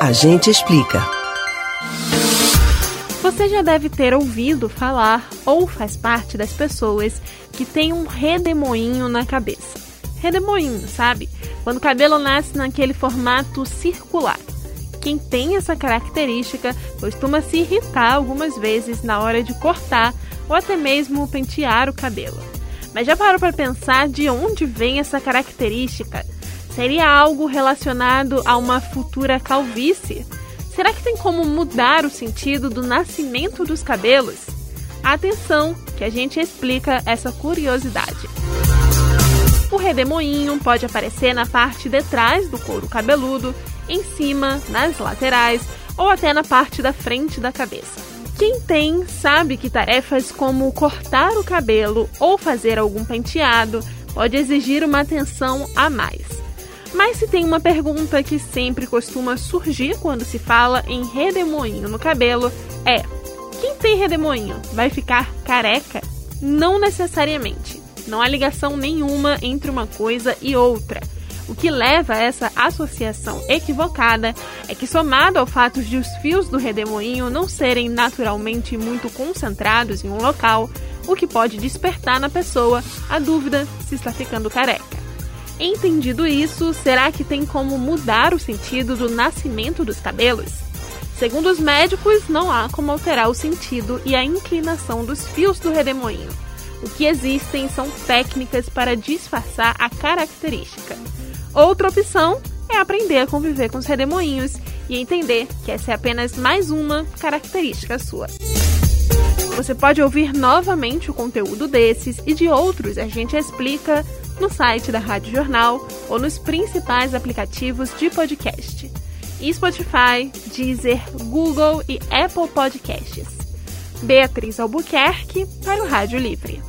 A gente explica. Você já deve ter ouvido falar ou faz parte das pessoas que tem um redemoinho na cabeça. Redemoinho, sabe? Quando o cabelo nasce naquele formato circular. Quem tem essa característica costuma se irritar algumas vezes na hora de cortar ou até mesmo pentear o cabelo. Mas já parou para pensar de onde vem essa característica? Seria algo relacionado a uma futura calvície? Será que tem como mudar o sentido do nascimento dos cabelos? Atenção, que a gente explica essa curiosidade. O redemoinho pode aparecer na parte de trás do couro cabeludo, em cima, nas laterais ou até na parte da frente da cabeça. Quem tem sabe que tarefas como cortar o cabelo ou fazer algum penteado pode exigir uma atenção a mais. Mas se tem uma pergunta que sempre costuma surgir quando se fala em redemoinho no cabelo é: quem tem redemoinho vai ficar careca? Não necessariamente. Não há ligação nenhuma entre uma coisa e outra. O que leva a essa associação equivocada é que, somado ao fato de os fios do redemoinho não serem naturalmente muito concentrados em um local, o que pode despertar na pessoa a dúvida se está ficando careca. Entendido isso, será que tem como mudar o sentido do nascimento dos cabelos? Segundo os médicos, não há como alterar o sentido e a inclinação dos fios do redemoinho. O que existem são técnicas para disfarçar a característica. Outra opção é aprender a conviver com os redemoinhos e entender que essa é apenas mais uma característica sua. Você pode ouvir novamente o conteúdo desses e de outros a gente explica no site da Rádio Jornal ou nos principais aplicativos de podcast. Spotify, Deezer, Google e Apple Podcasts. Beatriz Albuquerque para o Rádio Livre.